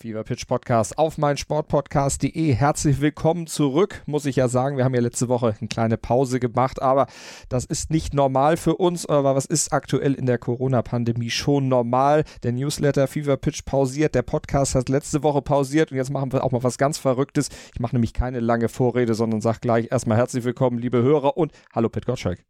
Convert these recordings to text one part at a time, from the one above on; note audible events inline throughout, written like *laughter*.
Fever Pitch Podcast auf meinsportpodcast.de. Herzlich willkommen zurück, muss ich ja sagen. Wir haben ja letzte Woche eine kleine Pause gemacht, aber das ist nicht normal für uns. Aber was ist aktuell in der Corona-Pandemie schon normal? Der Newsletter Fever Pitch pausiert, der Podcast hat letzte Woche pausiert und jetzt machen wir auch mal was ganz Verrücktes. Ich mache nämlich keine lange Vorrede, sondern sage gleich erstmal herzlich willkommen, liebe Hörer und hallo Pit Gottschalk.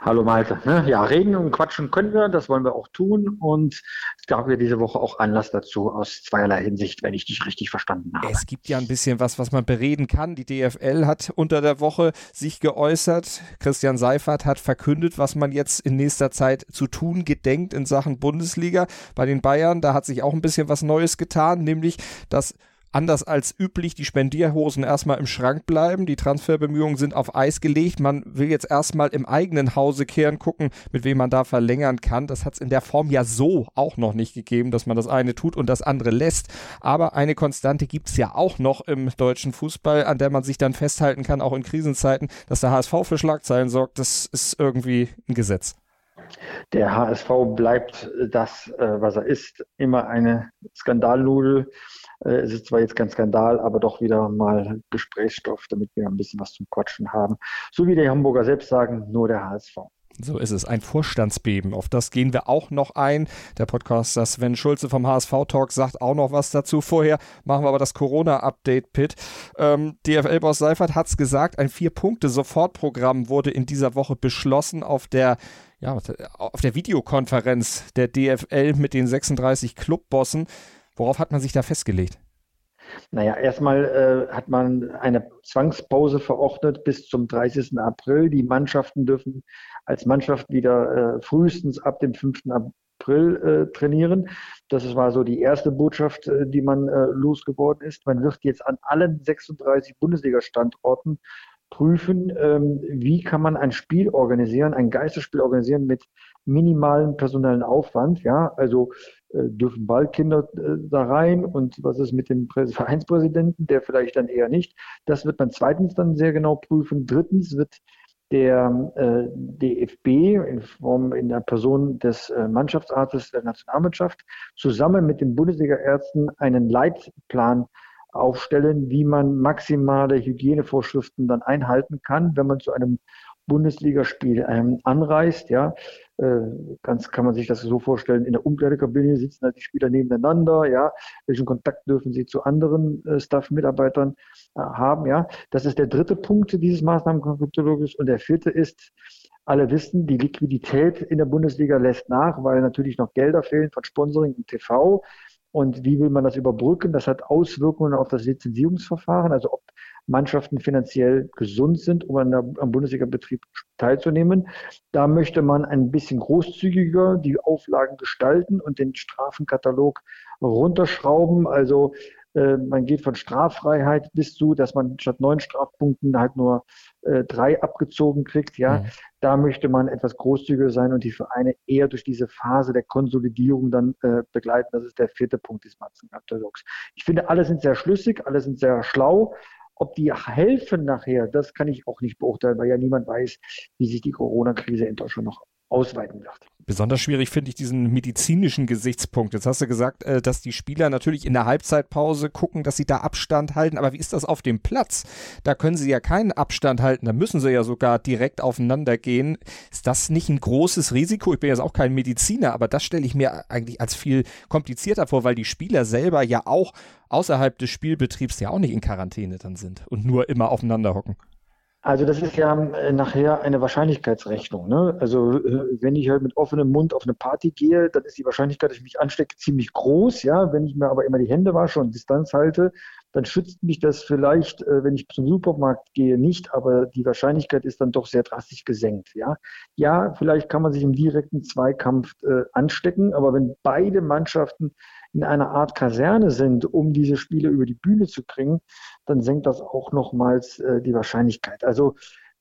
Hallo Malte. Ne? Ja, reden und quatschen können wir, das wollen wir auch tun. Und es gab ja diese Woche auch Anlass dazu aus zweierlei Hinsicht, wenn ich dich richtig verstanden habe. Es gibt ja ein bisschen was, was man bereden kann. Die DFL hat unter der Woche sich geäußert. Christian Seifert hat verkündet, was man jetzt in nächster Zeit zu tun gedenkt in Sachen Bundesliga. Bei den Bayern, da hat sich auch ein bisschen was Neues getan, nämlich dass anders als üblich die Spendierhosen erstmal im Schrank bleiben. Die Transferbemühungen sind auf Eis gelegt. Man will jetzt erstmal im eigenen Hause kehren, gucken, mit wem man da verlängern kann. Das hat es in der Form ja so auch noch nicht gegeben, dass man das eine tut und das andere lässt. Aber eine Konstante gibt es ja auch noch im deutschen Fußball, an der man sich dann festhalten kann, auch in Krisenzeiten, dass der HSV für Schlagzeilen sorgt. Das ist irgendwie ein Gesetz. Der HSV bleibt das, äh, was er ist, immer eine Skandalnudel. Äh, es ist zwar jetzt kein Skandal, aber doch wieder mal Gesprächsstoff, damit wir ein bisschen was zum Quatschen haben. So wie die Hamburger selbst sagen, nur der HSV. So ist es, ein Vorstandsbeben. Auf das gehen wir auch noch ein. Der Podcaster Sven Schulze vom HSV Talk sagt auch noch was dazu. Vorher machen wir aber das Corona-Update, Pit. Ähm, DFL-Boss Seifert hat es gesagt, ein Vier-Punkte-Sofortprogramm wurde in dieser Woche beschlossen auf der ja, auf der Videokonferenz der DFL mit den 36 Clubbossen. Worauf hat man sich da festgelegt? Naja, erstmal äh, hat man eine Zwangspause verordnet bis zum 30. April. Die Mannschaften dürfen als Mannschaft wieder äh, frühestens ab dem 5. April äh, trainieren. Das war so die erste Botschaft, äh, die man äh, losgeworden ist. Man wird jetzt an allen 36 Bundesliga-Standorten prüfen, ähm, wie kann man ein Spiel organisieren, ein Geisterspiel organisieren mit minimalen personellen Aufwand. Ja, also äh, dürfen bald Kinder äh, da rein und was ist mit dem Prä *laughs* Vereinspräsidenten, der vielleicht dann eher nicht. Das wird man zweitens dann sehr genau prüfen. Drittens wird der äh, DFB in Form in der Person des äh, Mannschaftsarztes der Nationalmannschaft zusammen mit den Bundesliga-Ärzten einen Leitplan aufstellen, wie man maximale Hygienevorschriften dann einhalten kann, wenn man zu einem Bundesligaspiel ähm, anreist. Ja, äh, ganz kann man sich das so vorstellen. In der Umkleidekabine sitzen halt die Spieler nebeneinander. Ja, welchen Kontakt dürfen sie zu anderen äh, Staff-Mitarbeitern äh, haben? Ja, das ist der dritte Punkt dieses Maßnahmenkataloges. Und der vierte ist, alle wissen, die Liquidität in der Bundesliga lässt nach, weil natürlich noch Gelder fehlen von Sponsoring und TV. Und wie will man das überbrücken? Das hat Auswirkungen auf das Lizenzierungsverfahren, also ob Mannschaften finanziell gesund sind, um an der, am Bundesliga-Betrieb teilzunehmen. Da möchte man ein bisschen großzügiger die Auflagen gestalten und den Strafenkatalog runterschrauben. Also äh, man geht von Straffreiheit bis zu, dass man statt neun Strafpunkten halt nur äh, drei abgezogen kriegt. Ja, mhm. da möchte man etwas großzügiger sein und die Vereine eher durch diese Phase der Konsolidierung dann äh, begleiten. Das ist der vierte Punkt des Matzenkatalogs. Ich finde, alle sind sehr schlüssig, alle sind sehr schlau. Ob die helfen nachher, das kann ich auch nicht beurteilen, weil ja niemand weiß, wie sich die Corona-Krise in Deutschland noch ausweiten wird. Besonders schwierig finde ich diesen medizinischen Gesichtspunkt. Jetzt hast du gesagt, äh, dass die Spieler natürlich in der Halbzeitpause gucken, dass sie da Abstand halten. Aber wie ist das auf dem Platz? Da können sie ja keinen Abstand halten. Da müssen sie ja sogar direkt aufeinander gehen. Ist das nicht ein großes Risiko? Ich bin jetzt auch kein Mediziner, aber das stelle ich mir eigentlich als viel komplizierter vor, weil die Spieler selber ja auch außerhalb des Spielbetriebs ja auch nicht in Quarantäne dann sind und nur immer aufeinander hocken. Also das ist ja äh, nachher eine Wahrscheinlichkeitsrechnung. Ne? Also äh, wenn ich halt mit offenem Mund auf eine Party gehe, dann ist die Wahrscheinlichkeit, dass ich mich anstecke, ziemlich groß. Ja, wenn ich mir aber immer die Hände wasche und Distanz halte, dann schützt mich das vielleicht, äh, wenn ich zum Supermarkt gehe, nicht, aber die Wahrscheinlichkeit ist dann doch sehr drastisch gesenkt. Ja, ja vielleicht kann man sich im direkten Zweikampf anstecken, aber wenn beide Mannschaften in einer Art Kaserne sind, um diese Spiele über die Bühne zu kriegen, dann senkt das auch nochmals äh, die Wahrscheinlichkeit. Also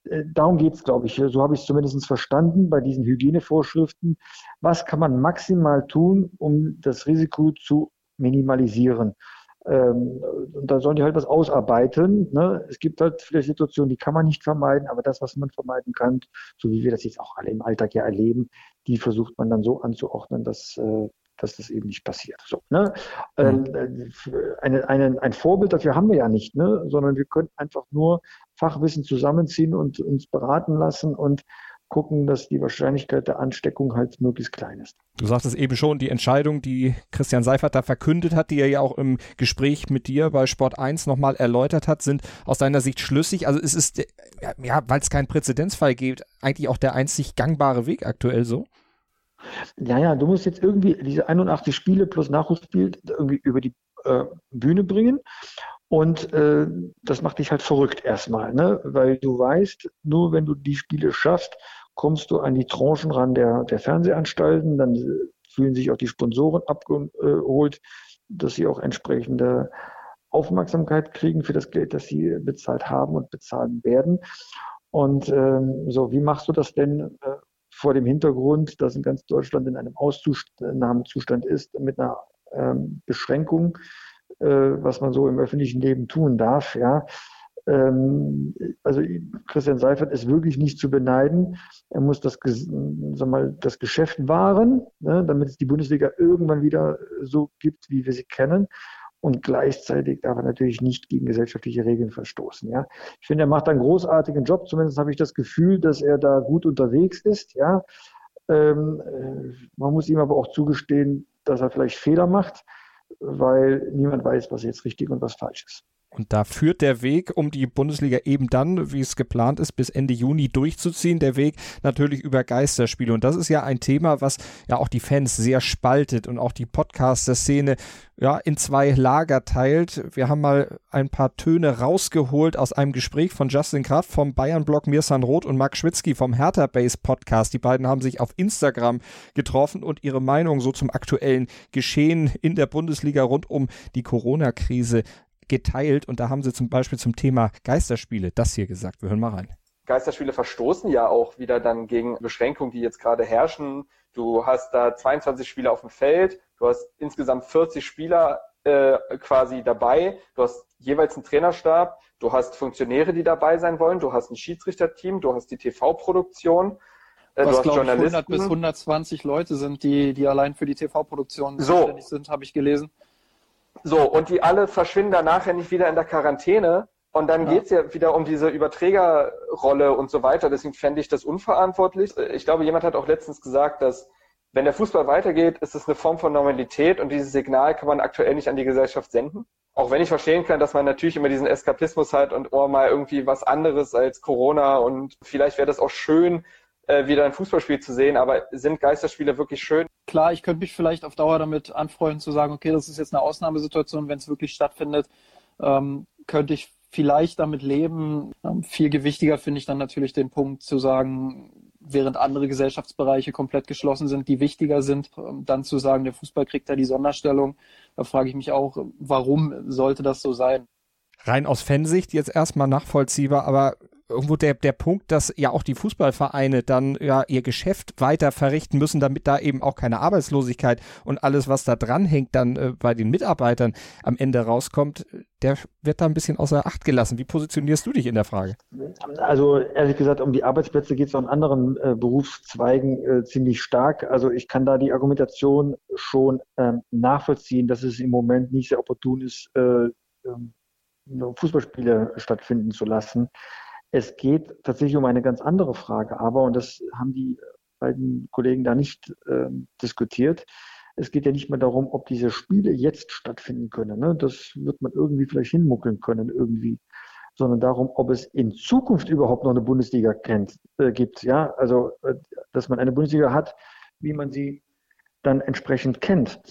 äh, darum geht es, glaube ich. So habe ich es zumindest verstanden bei diesen Hygienevorschriften. Was kann man maximal tun, um das Risiko zu minimalisieren? Ähm, und da sollen die halt was ausarbeiten. Ne? Es gibt halt vielleicht Situationen, die kann man nicht vermeiden, aber das, was man vermeiden kann, so wie wir das jetzt auch alle im Alltag ja erleben, die versucht man dann so anzuordnen, dass, äh, dass das eben nicht passiert. So, ne? Mhm. Ähm, eine, eine, ein Vorbild dafür haben wir ja nicht, ne? sondern wir können einfach nur Fachwissen zusammenziehen und uns beraten lassen und gucken, dass die Wahrscheinlichkeit der Ansteckung halt möglichst klein ist. Du sagtest eben schon, die Entscheidung, die Christian Seifert da verkündet hat, die er ja auch im Gespräch mit dir bei Sport 1 nochmal erläutert hat, sind aus deiner Sicht schlüssig. Also es ist, ja, weil es keinen Präzedenzfall gibt, eigentlich auch der einzig gangbare Weg aktuell so? Ja, ja, du musst jetzt irgendwie diese 81 Spiele plus Nachwuchsspiel irgendwie über die äh, Bühne bringen. Und äh, das macht dich halt verrückt erstmal, ne? weil du weißt, nur wenn du die Spiele schaffst, kommst du an die Tranchen ran der, der Fernsehanstalten, dann fühlen sich auch die Sponsoren abgeholt, dass sie auch entsprechende Aufmerksamkeit kriegen für das Geld, das sie bezahlt haben und bezahlen werden. Und ähm, so, wie machst du das denn äh, vor dem Hintergrund, dass in ganz Deutschland in einem Ausnahmezustand ist, mit einer ähm, Beschränkung, äh, was man so im öffentlichen Leben tun darf. Ja. Ähm, also Christian Seifert ist wirklich nicht zu beneiden. Er muss das, sag mal, das Geschäft wahren, ne, damit es die Bundesliga irgendwann wieder so gibt, wie wir sie kennen und gleichzeitig darf er natürlich nicht gegen gesellschaftliche Regeln verstoßen. Ja. Ich finde, er macht einen großartigen Job, zumindest habe ich das Gefühl, dass er da gut unterwegs ist. Ja. Ähm, äh, man muss ihm aber auch zugestehen, dass er vielleicht Fehler macht, weil niemand weiß, was jetzt richtig und was falsch ist. Und da führt der Weg, um die Bundesliga eben dann, wie es geplant ist, bis Ende Juni durchzuziehen, der Weg natürlich über Geisterspiele. Und das ist ja ein Thema, was ja auch die Fans sehr spaltet und auch die Podcaster-Szene ja in zwei Lager teilt. Wir haben mal ein paar Töne rausgeholt aus einem Gespräch von Justin Kraft vom Bayern-Blog Mirsan Roth und Marc Schwitzky vom Hertha Base Podcast. Die beiden haben sich auf Instagram getroffen und ihre Meinung so zum aktuellen Geschehen in der Bundesliga rund um die Corona-Krise geteilt und da haben sie zum Beispiel zum Thema Geisterspiele das hier gesagt. Wir hören mal rein. Geisterspiele verstoßen ja auch wieder dann gegen Beschränkungen, die jetzt gerade herrschen. Du hast da 22 Spieler auf dem Feld, du hast insgesamt 40 Spieler äh, quasi dabei, du hast jeweils einen Trainerstab, du hast Funktionäre, die dabei sein wollen, du hast ein Schiedsrichterteam, du hast die TV-Produktion. Äh, Was, glaube ich, 100 bis 120 Leute sind, die, die allein für die TV-Produktion so. zuständig sind, habe ich gelesen. So, und die alle verschwinden dann nachher nicht wieder in der Quarantäne. Und dann ja. geht's ja wieder um diese Überträgerrolle und so weiter. Deswegen fände ich das unverantwortlich. Ich glaube, jemand hat auch letztens gesagt, dass wenn der Fußball weitergeht, ist es eine Form von Normalität und dieses Signal kann man aktuell nicht an die Gesellschaft senden. Auch wenn ich verstehen kann, dass man natürlich immer diesen Eskapismus hat und oh, mal irgendwie was anderes als Corona und vielleicht wäre das auch schön, äh, wieder ein Fußballspiel zu sehen, aber sind Geisterspiele wirklich schön? Klar, ich könnte mich vielleicht auf Dauer damit anfreunden zu sagen, okay, das ist jetzt eine Ausnahmesituation, wenn es wirklich stattfindet, ähm, könnte ich vielleicht damit leben. Ähm, viel gewichtiger finde ich dann natürlich den Punkt zu sagen, während andere Gesellschaftsbereiche komplett geschlossen sind, die wichtiger sind, ähm, dann zu sagen, der Fußball kriegt da die Sonderstellung. Da frage ich mich auch, warum sollte das so sein? Rein aus Fansicht jetzt erstmal nachvollziehbar, aber irgendwo der, der Punkt, dass ja auch die Fußballvereine dann ja ihr Geschäft weiter verrichten müssen, damit da eben auch keine Arbeitslosigkeit und alles, was da dranhängt, dann äh, bei den Mitarbeitern am Ende rauskommt, der wird da ein bisschen außer Acht gelassen. Wie positionierst du dich in der Frage? Also ehrlich gesagt, um die Arbeitsplätze geht es auch in anderen äh, Berufszweigen äh, ziemlich stark. Also ich kann da die Argumentation schon ähm, nachvollziehen, dass es im Moment nicht sehr opportun ist, äh, ähm, Fußballspiele stattfinden zu lassen. Es geht tatsächlich um eine ganz andere Frage, aber, und das haben die beiden Kollegen da nicht äh, diskutiert, es geht ja nicht mehr darum, ob diese Spiele jetzt stattfinden können. Ne? Das wird man irgendwie vielleicht hinmuckeln können, irgendwie. Sondern darum, ob es in Zukunft überhaupt noch eine Bundesliga kennt, äh, gibt. Ja, also, äh, dass man eine Bundesliga hat, wie man sie dann entsprechend kennt.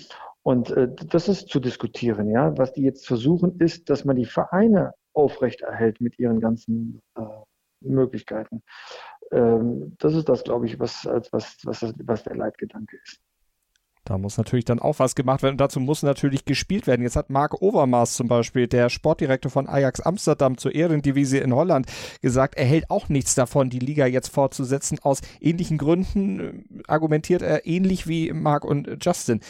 Und äh, das ist zu diskutieren. Ja, was die jetzt versuchen, ist, dass man die Vereine aufrechterhält mit ihren ganzen äh, Möglichkeiten. Ähm, das ist das, glaube ich, was, was, was, was der Leitgedanke ist. Da muss natürlich dann auch was gemacht werden und dazu muss natürlich gespielt werden. Jetzt hat Marc Overmars zum Beispiel, der Sportdirektor von Ajax Amsterdam zur Ehrendivisie in Holland, gesagt, er hält auch nichts davon, die Liga jetzt fortzusetzen. Aus ähnlichen Gründen äh, argumentiert er ähnlich wie Marc und Justin.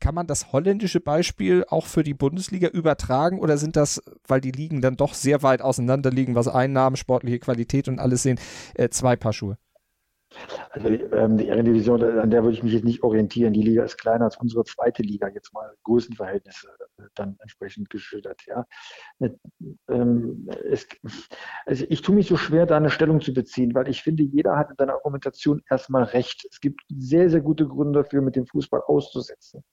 Kann man das holländische Beispiel auch für die Bundesliga übertragen oder sind das, weil die Ligen dann doch sehr weit auseinander liegen, was Einnahmen, sportliche Qualität und alles sehen, äh, zwei Paar Schuhe? Also ähm, die Ehrendivision, an der würde ich mich jetzt nicht orientieren. Die Liga ist kleiner als unsere zweite Liga, jetzt mal Größenverhältnisse äh, dann entsprechend geschildert. Ja. Äh, ähm, es, also ich tue mich so schwer, da eine Stellung zu beziehen, weil ich finde, jeder hat in seiner Argumentation erstmal recht. Es gibt sehr, sehr gute Gründe dafür, mit dem Fußball auszusetzen.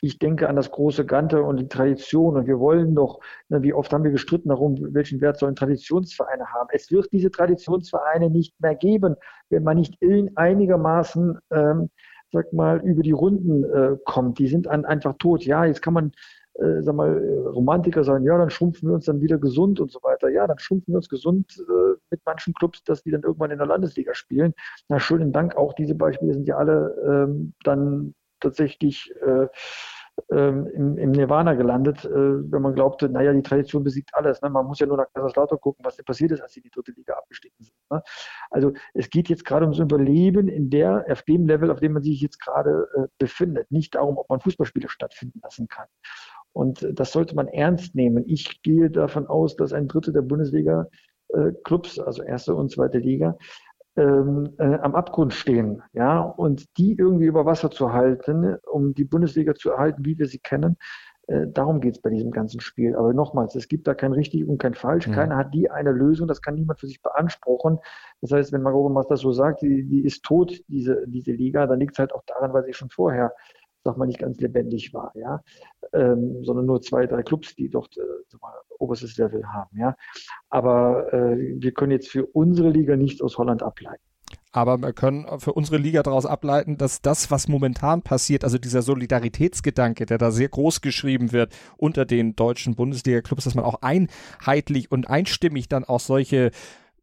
Ich denke an das große Ganze und die Tradition und wir wollen doch, ne, wie oft haben wir gestritten darum, welchen Wert sollen Traditionsvereine haben. Es wird diese Traditionsvereine nicht mehr geben, wenn man nicht in einigermaßen, ähm, sag mal, über die Runden äh, kommt. Die sind an, einfach tot. Ja, jetzt kann man, äh, sag mal, Romantiker sagen, ja, dann schrumpfen wir uns dann wieder gesund und so weiter. Ja, dann schrumpfen wir uns gesund äh, mit manchen Clubs, dass die dann irgendwann in der Landesliga spielen. Na, schönen Dank. Auch diese Beispiele sind ja alle ähm, dann tatsächlich äh, ähm, im, im, Nirvana gelandet, äh, wenn man glaubte, naja, die Tradition besiegt alles. Ne? Man muss ja nur nach Kaiserslautern gucken, was denn passiert ist, als sie in die dritte Liga abgestiegen sind. Ne? Also es geht jetzt gerade ums Überleben in der, auf dem Level, auf dem man sich jetzt gerade äh, befindet. Nicht darum, ob man Fußballspiele stattfinden lassen kann. Und äh, das sollte man ernst nehmen. Ich gehe davon aus, dass ein Drittel der Bundesliga-Clubs, äh, also erste und zweite Liga, ähm, äh, am Abgrund stehen, ja, und die irgendwie über Wasser zu halten, um die Bundesliga zu erhalten, wie wir sie kennen, äh, darum geht es bei diesem ganzen Spiel. Aber nochmals, es gibt da kein richtig und kein falsch. Mhm. Keiner hat die eine Lösung, das kann niemand für sich beanspruchen. Das heißt, wenn Margot das so sagt, die, die ist tot, diese, diese Liga, dann liegt es halt auch daran, weil sie schon vorher sag mal, nicht ganz lebendig war, ja, ähm, sondern nur zwei, drei Clubs, die dort äh, mal, oberstes Level haben, ja. Aber äh, wir können jetzt für unsere Liga nicht aus Holland ableiten. Aber wir können für unsere Liga daraus ableiten, dass das, was momentan passiert, also dieser Solidaritätsgedanke, der da sehr groß geschrieben wird unter den deutschen Bundesliga-Clubs, dass man auch einheitlich und einstimmig dann auch solche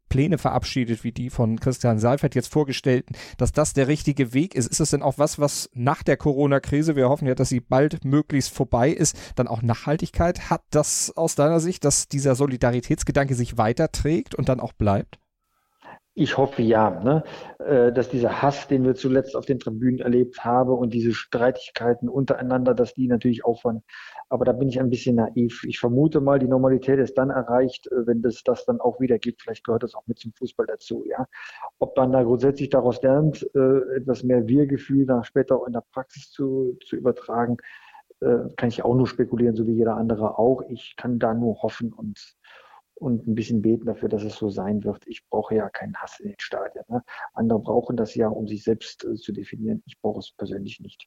Pläne verabschiedet, wie die von Christian Seifert jetzt vorgestellten, dass das der richtige Weg ist. Ist es denn auch was, was nach der Corona-Krise, wir hoffen ja, dass sie bald möglichst vorbei ist, dann auch Nachhaltigkeit hat das aus deiner Sicht, dass dieser Solidaritätsgedanke sich weiterträgt und dann auch bleibt? Ich hoffe ja, ne? Äh, dass dieser Hass, den wir zuletzt auf den Tribünen erlebt haben und diese Streitigkeiten untereinander, dass die natürlich aufhören. Aber da bin ich ein bisschen naiv. Ich vermute mal, die Normalität ist dann erreicht, äh, wenn das, das dann auch wieder gibt. Vielleicht gehört das auch mit zum Fußball dazu, ja. Ob man da grundsätzlich daraus lernt, äh, etwas mehr Wir-Gefühl später auch in der Praxis zu, zu übertragen, kann ich auch nur spekulieren, so wie jeder andere auch. Ich kann da nur hoffen und und ein bisschen beten dafür, dass es so sein wird. Ich brauche ja keinen Hass in den Stadien. Ne? Andere brauchen das ja, um sich selbst äh, zu definieren. Ich brauche es persönlich nicht.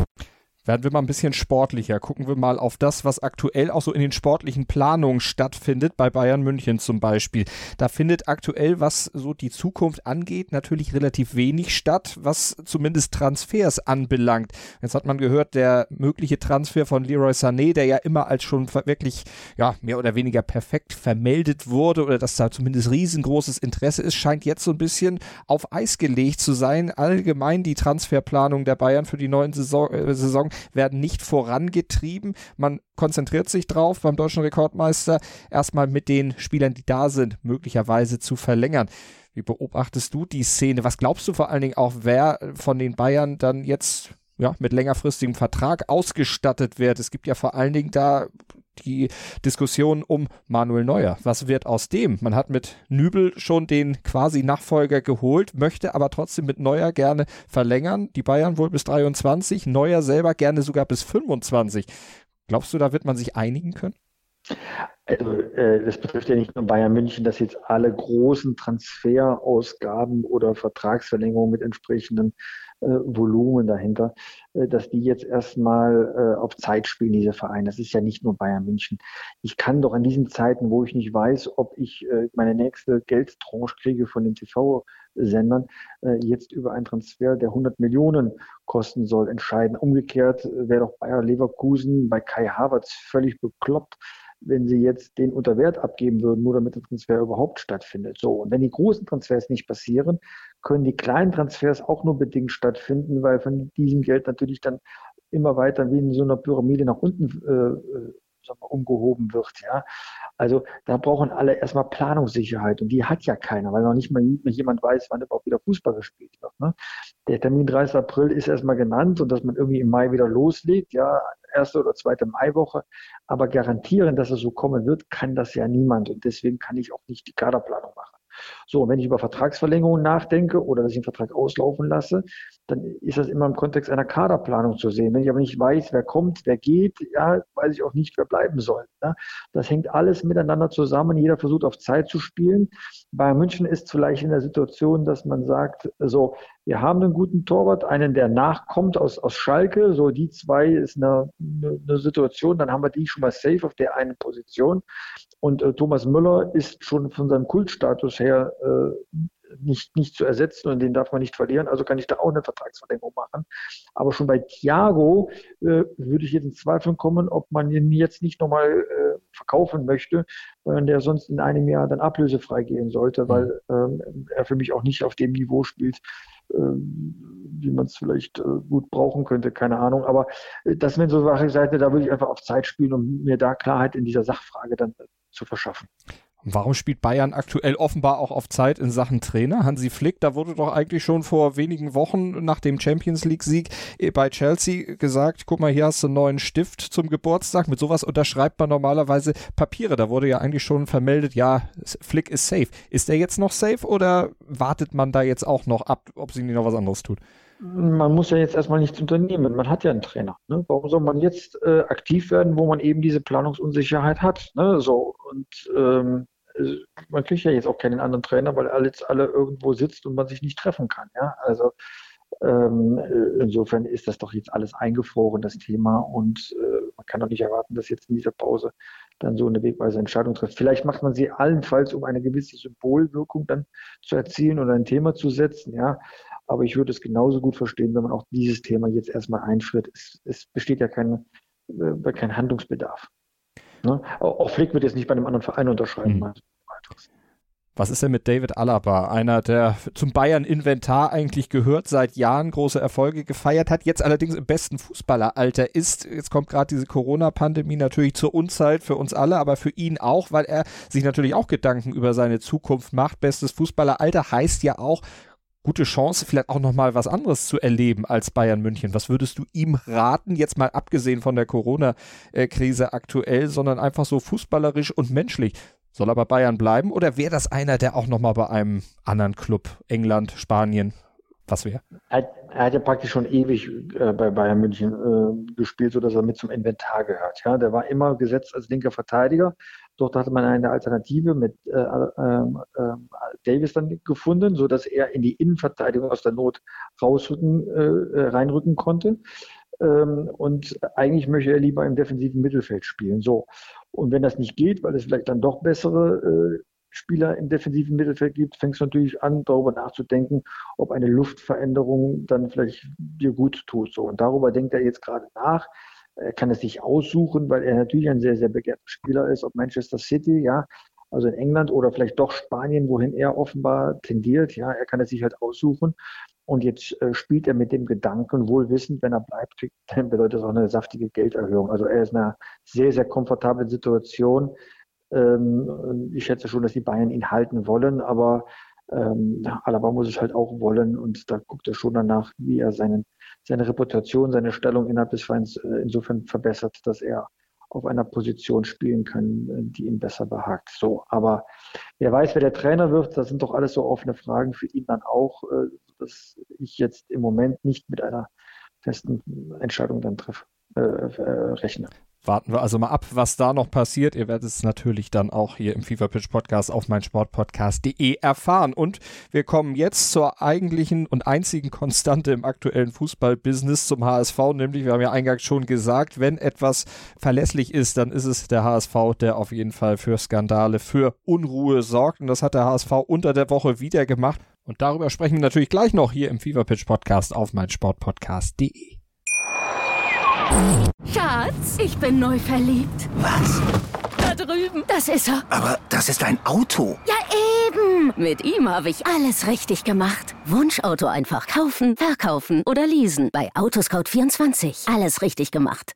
Werden wir mal ein bisschen sportlicher. Gucken wir mal auf das, was aktuell auch so in den sportlichen Planungen stattfindet, bei Bayern München zum Beispiel. Da findet aktuell, was so die Zukunft angeht, natürlich relativ wenig statt, was zumindest Transfers anbelangt. Jetzt hat man gehört, der mögliche Transfer von Leroy Sané, der ja immer als schon wirklich, ja, mehr oder weniger perfekt vermeldet wurde oder dass da zumindest riesengroßes Interesse ist, scheint jetzt so ein bisschen auf Eis gelegt zu sein. Allgemein die Transferplanung der Bayern für die neuen Saison, äh, Saison werden nicht vorangetrieben. Man konzentriert sich drauf, beim deutschen Rekordmeister erstmal mit den Spielern, die da sind, möglicherweise zu verlängern. Wie beobachtest du die Szene? Was glaubst du vor allen Dingen auch, wer von den Bayern dann jetzt ja, mit längerfristigem Vertrag ausgestattet wird? Es gibt ja vor allen Dingen da die Diskussion um Manuel Neuer. Was wird aus dem? Man hat mit Nübel schon den quasi Nachfolger geholt, möchte aber trotzdem mit Neuer gerne verlängern. Die Bayern wohl bis 23, Neuer selber gerne sogar bis 25. Glaubst du, da wird man sich einigen können? Also, äh, das betrifft ja nicht nur Bayern München, dass jetzt alle großen Transferausgaben oder Vertragsverlängerungen mit entsprechenden äh, Volumen dahinter, dass die jetzt erstmal äh, auf Zeit spielen, diese Vereine. Das ist ja nicht nur Bayern München. Ich kann doch an diesen Zeiten, wo ich nicht weiß, ob ich äh, meine nächste Geldtranche kriege von den TV-Sendern, äh, jetzt über einen Transfer, der 100 Millionen kosten soll, entscheiden. Umgekehrt äh, wäre doch Bayer Leverkusen bei Kai Havertz völlig bekloppt, wenn sie jetzt den unter Wert abgeben würden, nur damit der Transfer überhaupt stattfindet. So, und wenn die großen Transfers nicht passieren, können die kleinen Transfers auch nur bedingt stattfinden, weil von diesem Geld natürlich dann immer weiter wie in so einer Pyramide nach unten äh, äh umgehoben wird. Ja, also da brauchen alle erstmal Planungssicherheit und die hat ja keiner, weil noch nicht mal jemand weiß, wann überhaupt wieder Fußball gespielt wird. Ne? Der Termin 30. April ist erstmal genannt und dass man irgendwie im Mai wieder loslegt, ja, erste oder zweite Maiwoche. Aber garantieren, dass es so kommen wird, kann das ja niemand. Und deswegen kann ich auch nicht die Kaderplanung machen. So, und wenn ich über Vertragsverlängerungen nachdenke oder dass ich einen Vertrag auslaufen lasse, dann ist das immer im Kontext einer Kaderplanung zu sehen. Wenn ich aber nicht weiß, wer kommt, wer geht, ja, weiß ich auch nicht, wer bleiben soll. Ne? Das hängt alles miteinander zusammen. Jeder versucht auf Zeit zu spielen. Bayern München ist vielleicht in der Situation, dass man sagt, so, wir haben einen guten Torwart, einen, der nachkommt aus, aus Schalke. So, die zwei ist eine, eine, eine Situation. Dann haben wir die schon mal safe auf der einen Position. Und äh, Thomas Müller ist schon von seinem Kultstatus her äh, nicht, nicht zu ersetzen und den darf man nicht verlieren. Also kann ich da auch eine Vertragsverlängerung machen. Aber schon bei Thiago äh, würde ich jetzt in Zweifel kommen, ob man ihn jetzt nicht nochmal äh, verkaufen möchte, weil der sonst in einem Jahr dann ablösefrei gehen sollte, weil ähm, er für mich auch nicht auf dem Niveau spielt, wie man es vielleicht äh, gut brauchen könnte, keine Ahnung. Aber äh, das sind so Sachen, da würde ich einfach auf Zeit spielen, um mir da Klarheit in dieser Sachfrage dann äh, zu verschaffen. Warum spielt Bayern aktuell offenbar auch auf Zeit in Sachen Trainer? Hansi Flick, da wurde doch eigentlich schon vor wenigen Wochen nach dem Champions League Sieg bei Chelsea gesagt, guck mal, hier hast du einen neuen Stift zum Geburtstag. Mit sowas unterschreibt man normalerweise Papiere. Da wurde ja eigentlich schon vermeldet, ja, Flick ist safe. Ist er jetzt noch safe oder wartet man da jetzt auch noch ab, ob sie noch was anderes tut? Man muss ja jetzt erstmal nichts unternehmen. Man hat ja einen Trainer. Ne? Warum soll man jetzt äh, aktiv werden, wo man eben diese Planungsunsicherheit hat? Ne? So und ähm, man kriegt ja jetzt auch keinen anderen Trainer, weil alle jetzt alle irgendwo sitzt und man sich nicht treffen kann. Ja, also insofern ist das doch jetzt alles eingefroren, das Thema, und äh, man kann doch nicht erwarten, dass jetzt in dieser Pause dann so eine wegweise Entscheidung trifft. Vielleicht macht man sie allenfalls, um eine gewisse Symbolwirkung dann zu erzielen oder ein Thema zu setzen, ja. Aber ich würde es genauso gut verstehen, wenn man auch dieses Thema jetzt erstmal einführt. Es, es besteht ja kein, äh, kein Handlungsbedarf. Ne? Auch Flick wird jetzt nicht bei einem anderen Verein unterschreiben. Mhm. Was ist denn mit David Alaba? Einer, der zum Bayern-Inventar eigentlich gehört, seit Jahren große Erfolge gefeiert hat, jetzt allerdings im besten Fußballeralter ist. Jetzt kommt gerade diese Corona-Pandemie natürlich zur Unzeit für uns alle, aber für ihn auch, weil er sich natürlich auch Gedanken über seine Zukunft macht. Bestes Fußballeralter heißt ja auch, gute Chance, vielleicht auch nochmal was anderes zu erleben als Bayern München. Was würdest du ihm raten, jetzt mal abgesehen von der Corona-Krise aktuell, sondern einfach so fußballerisch und menschlich? Soll er bei Bayern bleiben oder wäre das einer, der auch nochmal bei einem anderen Club, England, Spanien, was wäre? Er, er, hat ja praktisch schon ewig äh, bei Bayern München äh, gespielt, sodass er mit zum Inventar gehört. Ja, der war immer gesetzt als linker Verteidiger. Dort hatte man eine Alternative mit äh, äh, Davis dann gefunden, sodass er in die Innenverteidigung aus der Not rausrücken, äh, reinrücken konnte. Ähm, und eigentlich möchte er lieber im defensiven Mittelfeld spielen. So. Und wenn das nicht geht, weil es vielleicht dann doch bessere äh, Spieler im defensiven Mittelfeld gibt, fängst du natürlich an, darüber nachzudenken, ob eine Luftveränderung dann vielleicht dir gut tut. So. Und darüber denkt er jetzt gerade nach. Er kann es sich aussuchen, weil er natürlich ein sehr, sehr begehrter Spieler ist, ob Manchester City, ja, also in England oder vielleicht doch Spanien, wohin er offenbar tendiert. Ja, er kann es sich halt aussuchen. Und jetzt äh, spielt er mit dem Gedanken, wohl wissend, wenn er bleibt, *laughs* dann bedeutet das auch eine saftige Gelderhöhung. Also er ist in einer sehr, sehr komfortablen Situation. Ähm, ich schätze schon, dass die Bayern ihn halten wollen, aber ähm, Alaba muss es halt auch wollen und da guckt er schon danach, wie er seinen, seine Reputation, seine Stellung innerhalb des Vereins äh, insofern verbessert, dass er auf einer Position spielen kann, äh, die ihm besser behagt. So, aber wer weiß, wer der Trainer wird, das sind doch alles so offene Fragen für ihn dann auch, äh, dass ich jetzt im Moment nicht mit einer festen Entscheidung dann treffe, äh, äh, rechne. Warten wir also mal ab, was da noch passiert. Ihr werdet es natürlich dann auch hier im FIFA Pitch Podcast auf meinsportpodcast.de erfahren. Und wir kommen jetzt zur eigentlichen und einzigen Konstante im aktuellen Fußballbusiness zum HSV, nämlich wir haben ja eingangs schon gesagt, wenn etwas verlässlich ist, dann ist es der HSV, der auf jeden Fall für Skandale, für Unruhe sorgt. Und das hat der HSV unter der Woche wieder gemacht. Und darüber sprechen wir natürlich gleich noch hier im FIFA Pitch Podcast auf meinsportpodcast.de. Schatz, ich bin neu verliebt. Was? Da drüben. Das ist er. Aber das ist ein Auto. Ja, eben. Mit ihm habe ich alles richtig gemacht. Wunschauto einfach kaufen, verkaufen oder leasen. Bei Autoscout24. Alles richtig gemacht.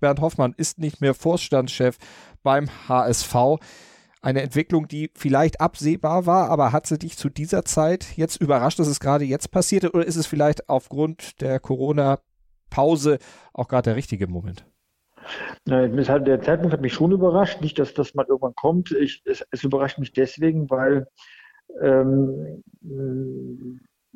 Bernd Hoffmann ist nicht mehr Vorstandschef beim HSV. Eine Entwicklung, die vielleicht absehbar war, aber hat sie dich zu dieser Zeit jetzt überrascht, dass es gerade jetzt passierte? Oder ist es vielleicht aufgrund der Corona-Pause auch gerade der richtige Moment? Nein, der Zeitpunkt hat mich schon überrascht. Nicht, dass das mal irgendwann kommt. Ich, es, es überrascht mich deswegen, weil ähm,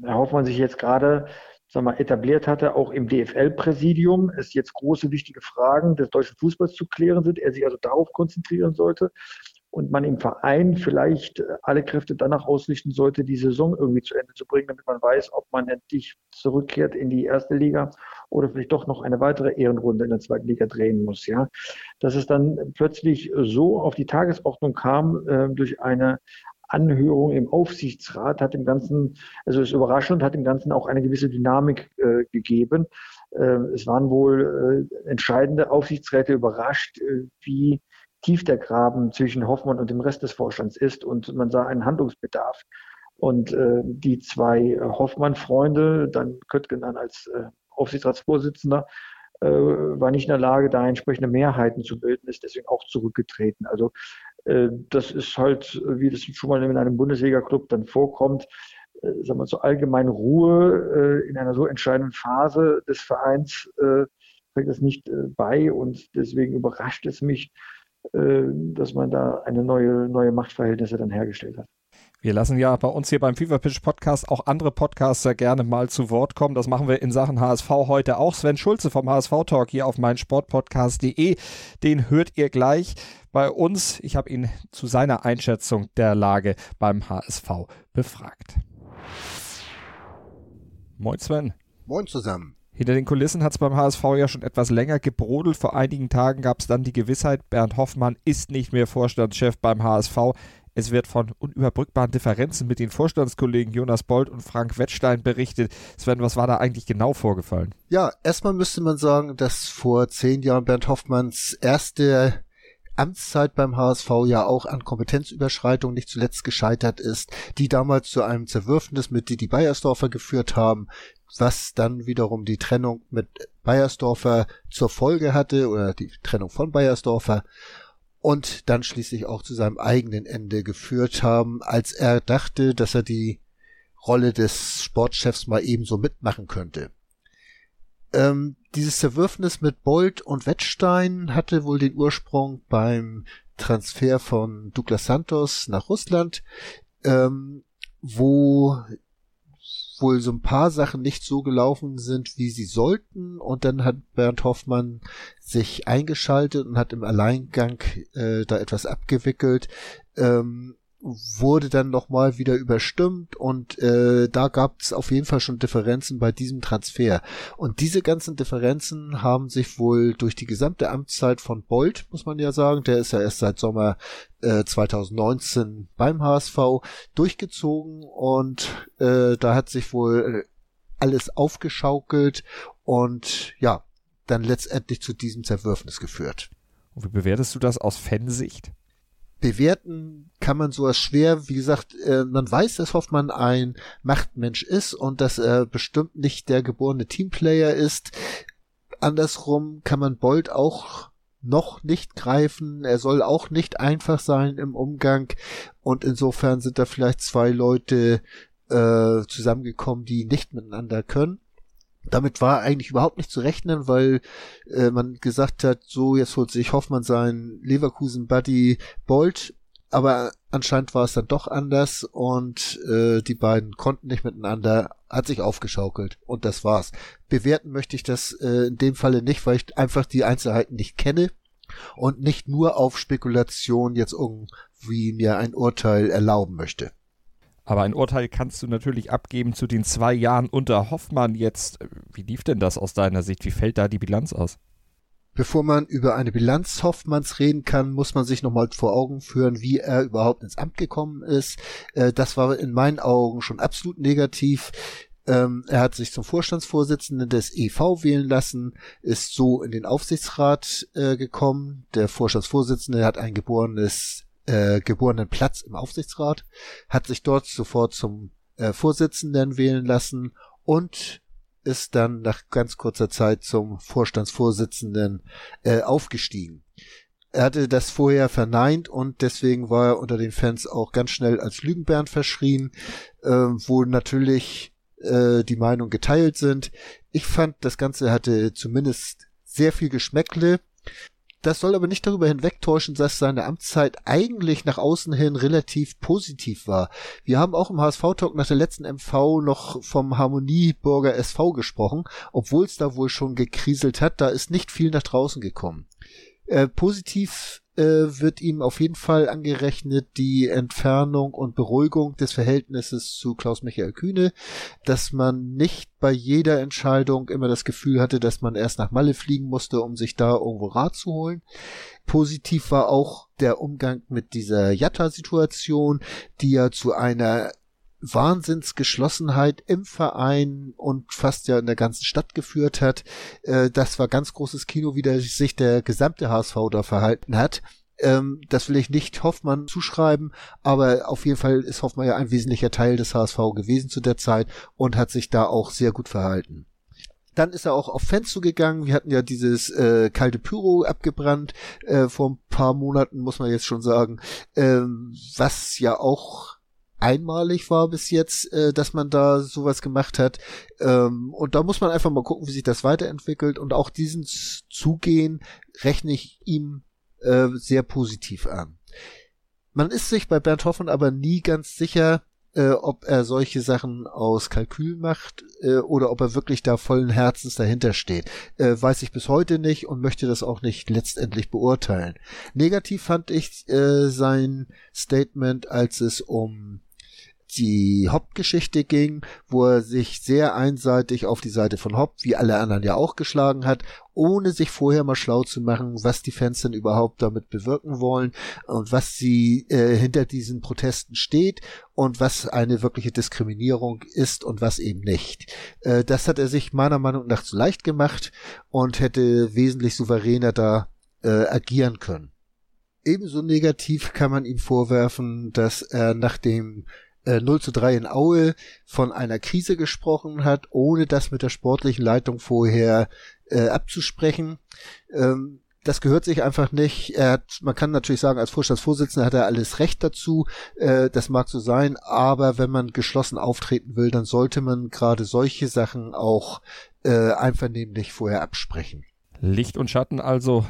Herr Hoffmann sich jetzt gerade mal, etabliert hatte, auch im DFL-Präsidium, es jetzt große, wichtige Fragen des deutschen Fußballs zu klären sind, er sich also darauf konzentrieren sollte und man im Verein vielleicht alle Kräfte danach ausrichten sollte, die Saison irgendwie zu Ende zu bringen, damit man weiß, ob man endlich zurückkehrt in die erste Liga oder vielleicht doch noch eine weitere Ehrenrunde in der zweiten Liga drehen muss. Ja, dass es dann plötzlich so auf die Tagesordnung kam äh, durch eine Anhörung im Aufsichtsrat hat dem Ganzen, also ist überraschend, hat dem Ganzen auch eine gewisse Dynamik äh, gegeben. Äh, es waren wohl äh, entscheidende Aufsichtsräte überrascht, äh, wie tief der Graben zwischen Hoffmann und dem Rest des Vorstands ist und man sah einen Handlungsbedarf. Und äh, die zwei Hoffmann-Freunde, dann Köttgen dann als äh, Aufsichtsratsvorsitzender, äh, war nicht in der Lage, da entsprechende Mehrheiten zu bilden, ist deswegen auch zurückgetreten. Also äh, das ist halt, wie das schon mal in einem Bundesliga-Club dann vorkommt, äh, sagen wir zur allgemeinen Ruhe äh, in einer so entscheidenden Phase des Vereins äh, trägt das nicht äh, bei und deswegen überrascht es mich, dass man da eine neue, neue Machtverhältnisse dann hergestellt hat. Wir lassen ja bei uns hier beim FIFA Pitch Podcast auch andere Podcaster gerne mal zu Wort kommen. Das machen wir in Sachen HSV heute auch. Sven Schulze vom HSV Talk hier auf meinsportpodcast.de. Den hört ihr gleich bei uns. Ich habe ihn zu seiner Einschätzung der Lage beim HSV befragt. Moin Sven. Moin zusammen. Hinter den Kulissen hat es beim HSV ja schon etwas länger gebrodelt. Vor einigen Tagen gab es dann die Gewissheit, Bernd Hoffmann ist nicht mehr Vorstandschef beim HSV. Es wird von unüberbrückbaren Differenzen mit den Vorstandskollegen Jonas Bold und Frank Wettstein berichtet. Sven, was war da eigentlich genau vorgefallen? Ja, erstmal müsste man sagen, dass vor zehn Jahren Bernd Hoffmanns erste Amtszeit beim HSV ja auch an Kompetenzüberschreitung nicht zuletzt gescheitert ist, die damals zu einem Zerwürfnis mit Didi Beiersdorfer geführt haben, was dann wiederum die Trennung mit Beiersdorfer zur Folge hatte oder die Trennung von Beiersdorfer und dann schließlich auch zu seinem eigenen Ende geführt haben, als er dachte, dass er die Rolle des Sportchefs mal ebenso mitmachen könnte. Ähm, dieses Zerwürfnis mit Bolt und Wettstein hatte wohl den Ursprung beim Transfer von Douglas Santos nach Russland, ähm, wo wohl so ein paar Sachen nicht so gelaufen sind, wie sie sollten. Und dann hat Bernd Hoffmann sich eingeschaltet und hat im Alleingang äh, da etwas abgewickelt. Ähm, wurde dann nochmal wieder überstimmt und äh, da gab es auf jeden Fall schon Differenzen bei diesem Transfer. Und diese ganzen Differenzen haben sich wohl durch die gesamte Amtszeit von Bolt, muss man ja sagen, der ist ja erst seit Sommer äh, 2019 beim HSV durchgezogen und äh, da hat sich wohl alles aufgeschaukelt und ja, dann letztendlich zu diesem Zerwürfnis geführt. Und wie bewertest du das aus Fansicht? Bewerten kann man sowas schwer. Wie gesagt, äh, man weiß, dass Hoffmann ein Machtmensch ist und dass er bestimmt nicht der geborene Teamplayer ist. Andersrum kann man Bolt auch noch nicht greifen. Er soll auch nicht einfach sein im Umgang. Und insofern sind da vielleicht zwei Leute äh, zusammengekommen, die nicht miteinander können. Damit war eigentlich überhaupt nicht zu rechnen, weil äh, man gesagt hat, so jetzt holt sich Hoffmann seinen Leverkusen-Buddy Bolt, aber anscheinend war es dann doch anders und äh, die beiden konnten nicht miteinander, hat sich aufgeschaukelt und das war's. Bewerten möchte ich das äh, in dem Falle nicht, weil ich einfach die Einzelheiten nicht kenne und nicht nur auf Spekulation jetzt irgendwie mir ein Urteil erlauben möchte. Aber ein Urteil kannst du natürlich abgeben zu den zwei Jahren unter Hoffmann jetzt. Wie lief denn das aus deiner Sicht? Wie fällt da die Bilanz aus? Bevor man über eine Bilanz Hoffmanns reden kann, muss man sich nochmal vor Augen führen, wie er überhaupt ins Amt gekommen ist. Äh, das war in meinen Augen schon absolut negativ. Ähm, er hat sich zum Vorstandsvorsitzenden des EV wählen lassen, ist so in den Aufsichtsrat äh, gekommen. Der Vorstandsvorsitzende hat ein geborenes äh, geborenen Platz im Aufsichtsrat, hat sich dort sofort zum äh, Vorsitzenden wählen lassen und ist dann nach ganz kurzer Zeit zum Vorstandsvorsitzenden äh, aufgestiegen. Er hatte das vorher verneint und deswegen war er unter den Fans auch ganz schnell als Lügenbären verschrien, äh, wo natürlich äh, die Meinung geteilt sind. Ich fand, das Ganze hatte zumindest sehr viel Geschmäckle. Das soll aber nicht darüber hinwegtäuschen, dass seine Amtszeit eigentlich nach außen hin relativ positiv war. Wir haben auch im HSV-Talk nach der letzten MV noch vom Harmoniebürger SV gesprochen, obwohl es da wohl schon gekriselt hat, da ist nicht viel nach draußen gekommen. Äh, positiv äh, wird ihm auf jeden Fall angerechnet die Entfernung und Beruhigung des Verhältnisses zu Klaus-Michael Kühne, dass man nicht bei jeder Entscheidung immer das Gefühl hatte, dass man erst nach Malle fliegen musste, um sich da irgendwo Rat zu holen. Positiv war auch der Umgang mit dieser Jatta-Situation, die ja zu einer Wahnsinnsgeschlossenheit im Verein und fast ja in der ganzen Stadt geführt hat. Äh, das war ganz großes Kino, wie der, sich der gesamte HSV da verhalten hat. Ähm, das will ich nicht Hoffmann zuschreiben, aber auf jeden Fall ist Hoffmann ja ein wesentlicher Teil des HSV gewesen zu der Zeit und hat sich da auch sehr gut verhalten. Dann ist er auch auf Fans zugegangen. Wir hatten ja dieses äh, kalte Pyro abgebrannt äh, vor ein paar Monaten, muss man jetzt schon sagen, ähm, was ja auch einmalig war bis jetzt, äh, dass man da sowas gemacht hat. Ähm, und da muss man einfach mal gucken, wie sich das weiterentwickelt. Und auch diesen Zugehen rechne ich ihm äh, sehr positiv an. Man ist sich bei Bernd Hoffmann aber nie ganz sicher, äh, ob er solche Sachen aus Kalkül macht äh, oder ob er wirklich da vollen Herzens dahinter steht. Äh, weiß ich bis heute nicht und möchte das auch nicht letztendlich beurteilen. Negativ fand ich äh, sein Statement, als es um die Hopp-Geschichte ging, wo er sich sehr einseitig auf die Seite von Hopp, wie alle anderen ja auch geschlagen hat, ohne sich vorher mal schlau zu machen, was die Fans denn überhaupt damit bewirken wollen und was sie äh, hinter diesen Protesten steht und was eine wirkliche Diskriminierung ist und was eben nicht. Äh, das hat er sich meiner Meinung nach zu leicht gemacht und hätte wesentlich souveräner da äh, agieren können. Ebenso negativ kann man ihm vorwerfen, dass er nach dem äh, 0 zu 3 in Aue von einer Krise gesprochen hat, ohne das mit der sportlichen Leitung vorher äh, abzusprechen. Ähm, das gehört sich einfach nicht. Er hat, man kann natürlich sagen, als Vorstandsvorsitzender hat er alles Recht dazu. Äh, das mag so sein, aber wenn man geschlossen auftreten will, dann sollte man gerade solche Sachen auch äh, einvernehmlich vorher absprechen. Licht und Schatten also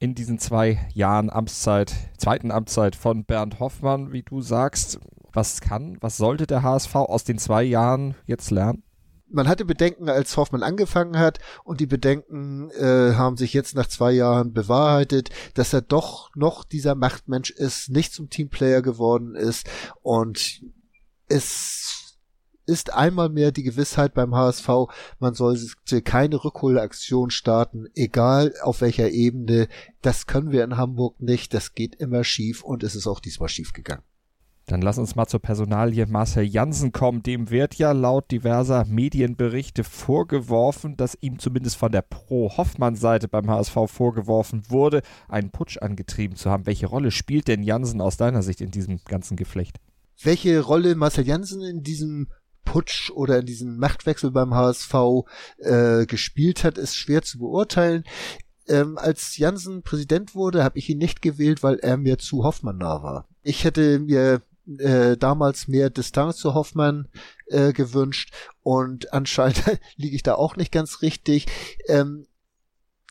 in diesen zwei Jahren Amtszeit, zweiten Amtszeit von Bernd Hoffmann, wie du sagst. Was kann, was sollte der HSV aus den zwei Jahren jetzt lernen? man hatte Bedenken, als Hoffmann angefangen hat, und die Bedenken äh, haben sich jetzt nach zwei Jahren bewahrheitet, dass er doch noch dieser Machtmensch ist, nicht zum Teamplayer geworden ist und es ist einmal mehr die Gewissheit beim HSV, man sollte keine Rückholaktion starten, egal auf welcher Ebene. Das können wir in Hamburg nicht, das geht immer schief und es ist auch diesmal schief gegangen. Dann lass uns mal zur Personalie Marcel Janssen kommen. Dem wird ja laut diverser Medienberichte vorgeworfen, dass ihm zumindest von der Pro-Hoffmann-Seite beim HSV vorgeworfen wurde, einen Putsch angetrieben zu haben. Welche Rolle spielt denn Janssen aus deiner Sicht in diesem ganzen Geflecht? Welche Rolle Marcel Janssen in diesem Putsch oder in diesem Machtwechsel beim HSV äh, gespielt hat, ist schwer zu beurteilen. Ähm, als Janssen Präsident wurde, habe ich ihn nicht gewählt, weil er mir zu Hoffmann nah war. Ich hätte mir äh, damals mehr Distanz zu Hoffmann äh, gewünscht und anscheinend *laughs* liege ich da auch nicht ganz richtig. Ähm,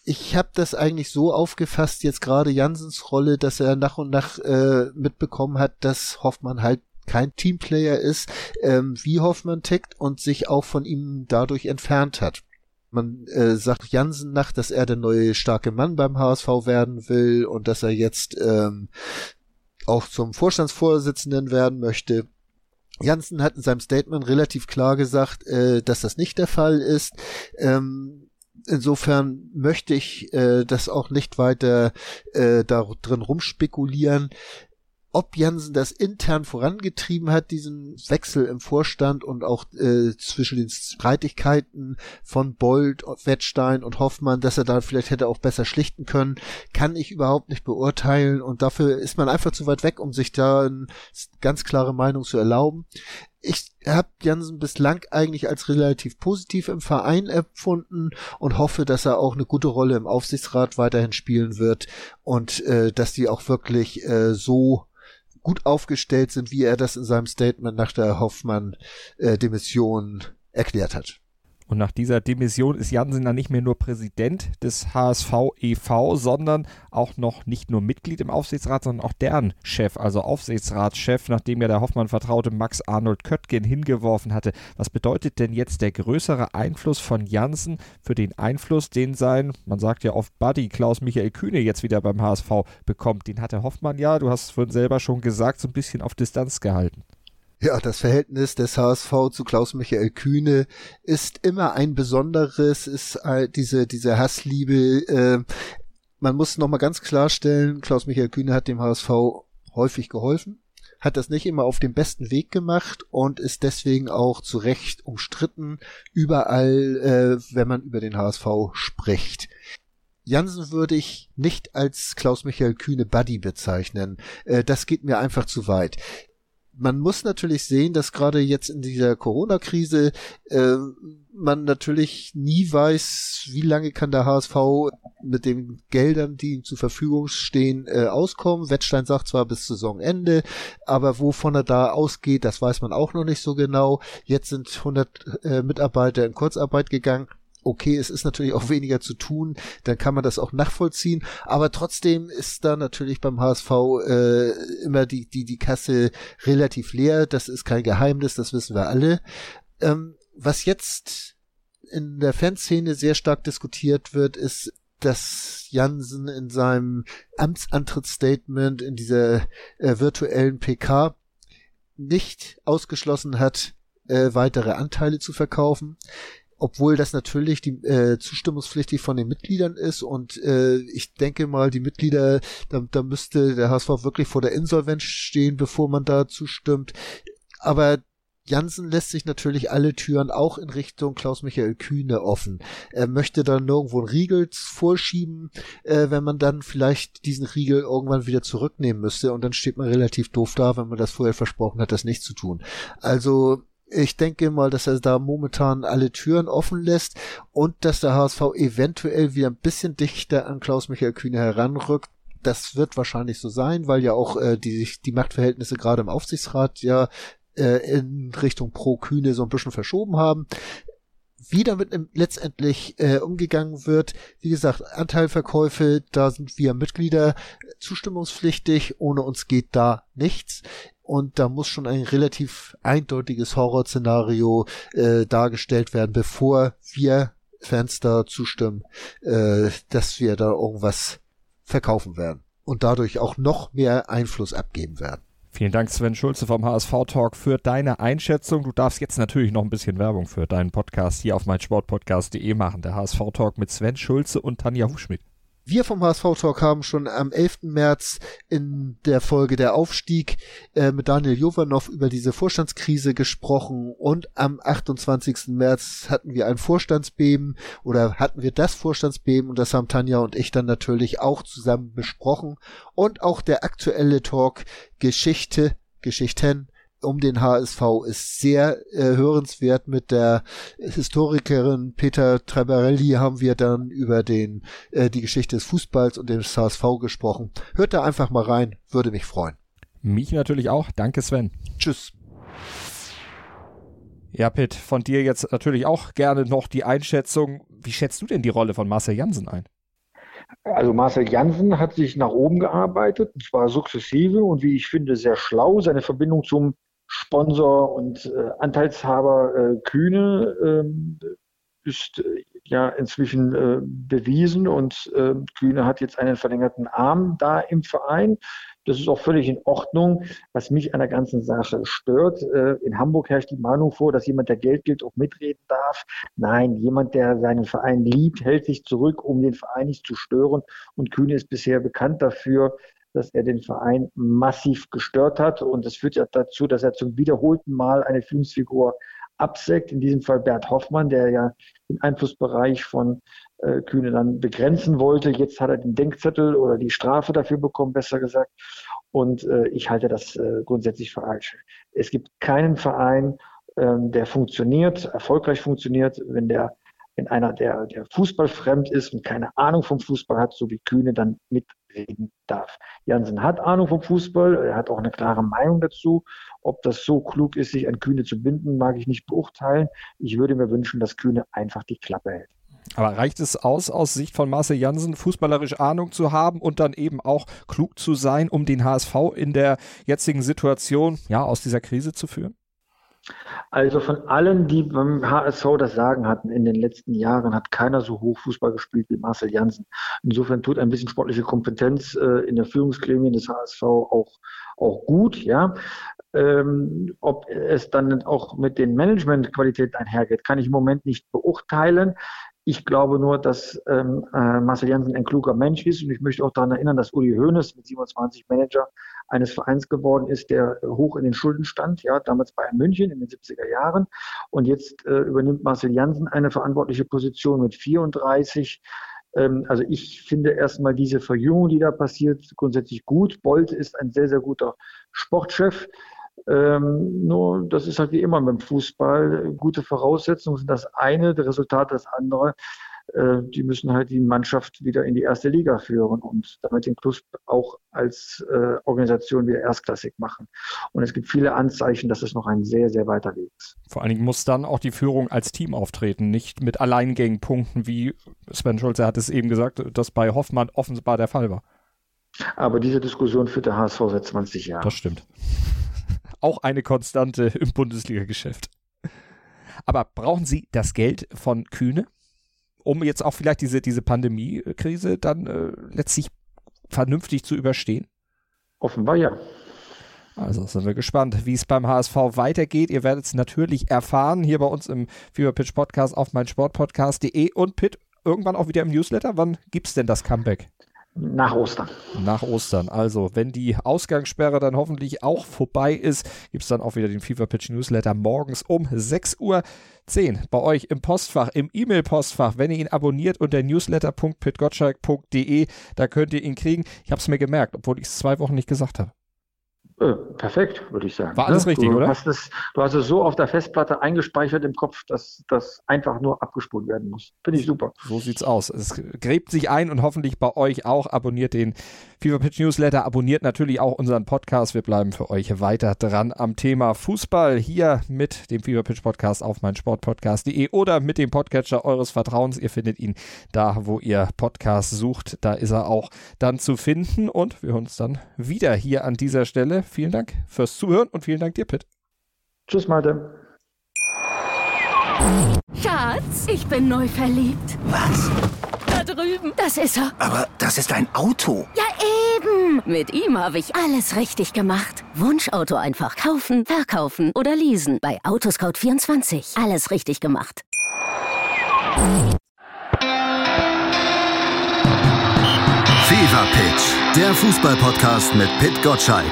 ich habe das eigentlich so aufgefasst, jetzt gerade Jansens Rolle, dass er nach und nach äh, mitbekommen hat, dass Hoffmann halt kein Teamplayer ist, ähm, wie Hoffmann tickt und sich auch von ihm dadurch entfernt hat. Man äh, sagt Jansen nach, dass er der neue starke Mann beim HSV werden will und dass er jetzt ähm, auch zum Vorstandsvorsitzenden werden möchte. Janssen hat in seinem Statement relativ klar gesagt, äh, dass das nicht der Fall ist. Ähm, insofern möchte ich äh, das auch nicht weiter äh, da drin rumspekulieren. Ob Jansen das intern vorangetrieben hat, diesen Wechsel im Vorstand und auch äh, zwischen den Streitigkeiten von Bold, Wettstein und Hoffmann, dass er da vielleicht hätte auch besser schlichten können, kann ich überhaupt nicht beurteilen und dafür ist man einfach zu weit weg, um sich da eine ganz klare Meinung zu erlauben. Ich habe Jansen bislang eigentlich als relativ positiv im Verein empfunden und hoffe, dass er auch eine gute Rolle im Aufsichtsrat weiterhin spielen wird und äh, dass die auch wirklich äh, so gut aufgestellt sind, wie er das in seinem Statement nach der Hoffmann-Demission äh, erklärt hat. Und nach dieser Demission ist Jansen dann nicht mehr nur Präsident des HSV e.V., sondern auch noch nicht nur Mitglied im Aufsichtsrat, sondern auch deren Chef, also Aufsichtsratschef, nachdem ja der Hoffmann vertraute Max Arnold Köttgen hingeworfen hatte. Was bedeutet denn jetzt der größere Einfluss von Jansen für den Einfluss, den sein, man sagt ja oft Buddy, Klaus-Michael Kühne jetzt wieder beim HSV bekommt? Den hatte Hoffmann ja, du hast es vorhin selber schon gesagt, so ein bisschen auf Distanz gehalten. Ja, das Verhältnis des HSV zu Klaus-Michael Kühne ist immer ein besonderes, ist diese, diese Hassliebe. Äh, man muss nochmal ganz klarstellen, Klaus-Michael Kühne hat dem HSV häufig geholfen, hat das nicht immer auf dem besten Weg gemacht und ist deswegen auch zu Recht umstritten, überall, äh, wenn man über den HSV spricht. Jansen würde ich nicht als Klaus-Michael Kühne Buddy bezeichnen. Äh, das geht mir einfach zu weit man muss natürlich sehen, dass gerade jetzt in dieser Corona-Krise äh, man natürlich nie weiß, wie lange kann der HSV mit den Geldern, die ihm zur Verfügung stehen, äh, auskommen. Wettstein sagt zwar bis Saisonende, aber wovon er da ausgeht, das weiß man auch noch nicht so genau. Jetzt sind 100 äh, Mitarbeiter in Kurzarbeit gegangen okay, es ist natürlich auch *laughs* weniger zu tun, dann kann man das auch nachvollziehen, aber trotzdem ist da natürlich beim HSV äh, immer die, die, die Kasse relativ leer, das ist kein Geheimnis, das wissen wir alle. Ähm, was jetzt in der Fanszene sehr stark diskutiert wird, ist, dass Jansen in seinem Amtsantrittsstatement in dieser äh, virtuellen PK nicht ausgeschlossen hat, äh, weitere Anteile zu verkaufen obwohl das natürlich die äh, zustimmungspflichtig von den Mitgliedern ist und äh, ich denke mal, die Mitglieder, da, da müsste der HSV wirklich vor der Insolvenz stehen, bevor man da zustimmt. Aber Jansen lässt sich natürlich alle Türen auch in Richtung Klaus-Michael Kühne offen. Er möchte dann nirgendwo einen Riegel vorschieben, äh, wenn man dann vielleicht diesen Riegel irgendwann wieder zurücknehmen müsste und dann steht man relativ doof da, wenn man das vorher versprochen hat, das nicht zu tun. Also ich denke mal, dass er da momentan alle Türen offen lässt und dass der HSV eventuell wieder ein bisschen dichter an Klaus-Michael Kühne heranrückt. Das wird wahrscheinlich so sein, weil ja auch äh, die, die Machtverhältnisse gerade im Aufsichtsrat ja äh, in Richtung pro Kühne so ein bisschen verschoben haben wie damit letztendlich äh, umgegangen wird. Wie gesagt, Anteilverkäufe, da sind wir Mitglieder zustimmungspflichtig, ohne uns geht da nichts. Und da muss schon ein relativ eindeutiges Horrorszenario äh, dargestellt werden, bevor wir Fans da zustimmen, äh, dass wir da irgendwas verkaufen werden und dadurch auch noch mehr Einfluss abgeben werden. Vielen Dank, Sven Schulze vom HSV Talk, für deine Einschätzung. Du darfst jetzt natürlich noch ein bisschen Werbung für deinen Podcast hier auf meinsportpodcast.de machen. Der HSV Talk mit Sven Schulze und Tanja Hufschmidt. Wir vom HSV Talk haben schon am 11. März in der Folge der Aufstieg äh, mit Daniel Jovanov über diese Vorstandskrise gesprochen und am 28. März hatten wir ein Vorstandsbeben oder hatten wir das Vorstandsbeben und das haben Tanja und ich dann natürlich auch zusammen besprochen und auch der aktuelle Talk Geschichte, Geschichten um den HSV ist sehr äh, hörenswert. Mit der Historikerin Peter Trabarelli haben wir dann über den äh, die Geschichte des Fußballs und des HSV gesprochen. Hört da einfach mal rein, würde mich freuen. Mich natürlich auch. Danke, Sven. Tschüss. Ja, Pitt, von dir jetzt natürlich auch gerne noch die Einschätzung. Wie schätzt du denn die Rolle von Marcel Jansen ein? Also Marcel Jansen hat sich nach oben gearbeitet, und zwar sukzessive und wie ich finde sehr schlau. Seine Verbindung zum Sponsor und äh, Anteilshaber äh, Kühne ähm, ist äh, ja inzwischen äh, bewiesen und äh, Kühne hat jetzt einen verlängerten Arm da im Verein. Das ist auch völlig in Ordnung. Was mich an der ganzen Sache stört, äh, in Hamburg herrscht die Meinung vor, dass jemand, der Geld gilt, auch mitreden darf. Nein, jemand, der seinen Verein liebt, hält sich zurück, um den Verein nicht zu stören. Und Kühne ist bisher bekannt dafür, dass er den Verein massiv gestört hat. Und das führt ja dazu, dass er zum wiederholten Mal eine Führungsfigur absägt. In diesem Fall Bert Hoffmann, der ja den Einflussbereich von äh, Kühne dann begrenzen wollte. Jetzt hat er den Denkzettel oder die Strafe dafür bekommen, besser gesagt. Und äh, ich halte das äh, grundsätzlich für falsch. Es gibt keinen Verein, ähm, der funktioniert, erfolgreich funktioniert, wenn der wenn einer, der, der fußballfremd ist und keine Ahnung vom Fußball hat, so wie Kühne, dann mitreden darf. Jansen hat Ahnung vom Fußball, er hat auch eine klare Meinung dazu. Ob das so klug ist, sich an Kühne zu binden, mag ich nicht beurteilen. Ich würde mir wünschen, dass Kühne einfach die Klappe hält. Aber reicht es aus, aus Sicht von Marcel Jansen, fußballerisch Ahnung zu haben und dann eben auch klug zu sein, um den HSV in der jetzigen Situation ja aus dieser Krise zu führen? Also von allen, die beim HSV das Sagen hatten in den letzten Jahren, hat keiner so hoch Fußball gespielt wie Marcel Janssen. Insofern tut ein bisschen sportliche Kompetenz äh, in der Führungsgremien des HSV auch, auch gut, ja. Ähm, ob es dann auch mit den Managementqualitäten einhergeht, kann ich im Moment nicht beurteilen. Ich glaube nur, dass ähm, äh, Marcel Janssen ein kluger Mensch ist und ich möchte auch daran erinnern, dass Uli Hoeneß mit 27 Manager eines Vereins geworden ist, der hoch in den Schulden stand, ja, damals bei München in den 70er Jahren. Und jetzt äh, übernimmt Marcel Janssen eine verantwortliche Position mit 34. Ähm, also ich finde erstmal diese Verjüngung, die da passiert, grundsätzlich gut. Bolt ist ein sehr, sehr guter Sportchef. Ähm, nur, das ist halt wie immer beim Fußball. Gute Voraussetzungen sind das eine, das Resultat das andere. Äh, die müssen halt die Mannschaft wieder in die erste Liga führen und damit den Club auch als äh, Organisation wieder erstklassig machen. Und es gibt viele Anzeichen, dass es noch ein sehr, sehr weiter Weg ist. Vor allen Dingen muss dann auch die Führung als Team auftreten, nicht mit Alleingängenpunkten, wie Sven Schulze hat es eben gesagt, das bei Hoffmann offenbar der Fall war. Aber diese Diskussion führt der HSV seit 20 Jahren. Das stimmt. Auch eine Konstante *laughs* im Bundesliga-Geschäft. Aber brauchen Sie das Geld von Kühne? um jetzt auch vielleicht diese, diese Pandemie-Krise dann äh, letztlich vernünftig zu überstehen? Offenbar ja. Also sind wir gespannt, wie es beim HSV weitergeht. Ihr werdet es natürlich erfahren hier bei uns im Fever Pitch Podcast auf meinsportpodcast.de und Pitt irgendwann auch wieder im Newsletter. Wann gibt es denn das Comeback? Nach Ostern. Nach Ostern. Also, wenn die Ausgangssperre dann hoffentlich auch vorbei ist, gibt es dann auch wieder den FIFA Pitch Newsletter morgens um 6.10 Uhr bei euch im Postfach, im E-Mail-Postfach. Wenn ihr ihn abonniert unter newsletter.pitgottschalk.de, da könnt ihr ihn kriegen. Ich habe es mir gemerkt, obwohl ich es zwei Wochen nicht gesagt habe. Äh, perfekt, würde ich sagen. War alles ne? richtig, du oder? Hast es, du hast es so auf der Festplatte eingespeichert im Kopf, dass das einfach nur abgespult werden muss. Finde ich super. So sieht's aus. Es gräbt sich ein und hoffentlich bei euch auch. Abonniert den Fever Pitch Newsletter, abonniert natürlich auch unseren Podcast. Wir bleiben für euch weiter dran am Thema Fußball hier mit dem Fever Pitch Podcast auf meinsportpodcast.de oder mit dem Podcatcher eures Vertrauens. Ihr findet ihn da, wo ihr Podcast sucht. Da ist er auch dann zu finden und wir hören uns dann wieder hier an dieser Stelle vielen Dank fürs Zuhören und vielen Dank dir, Pitt. Tschüss, Malte. Schatz, ich bin neu verliebt. Was? Da drüben. Das ist er. Aber das ist ein Auto. Ja, eben. Mit ihm habe ich alles richtig gemacht. Wunschauto einfach kaufen, verkaufen oder leasen. Bei Autoscout24. Alles richtig gemacht. Fever Pitch, der Fußballpodcast mit Pit Gottschalk.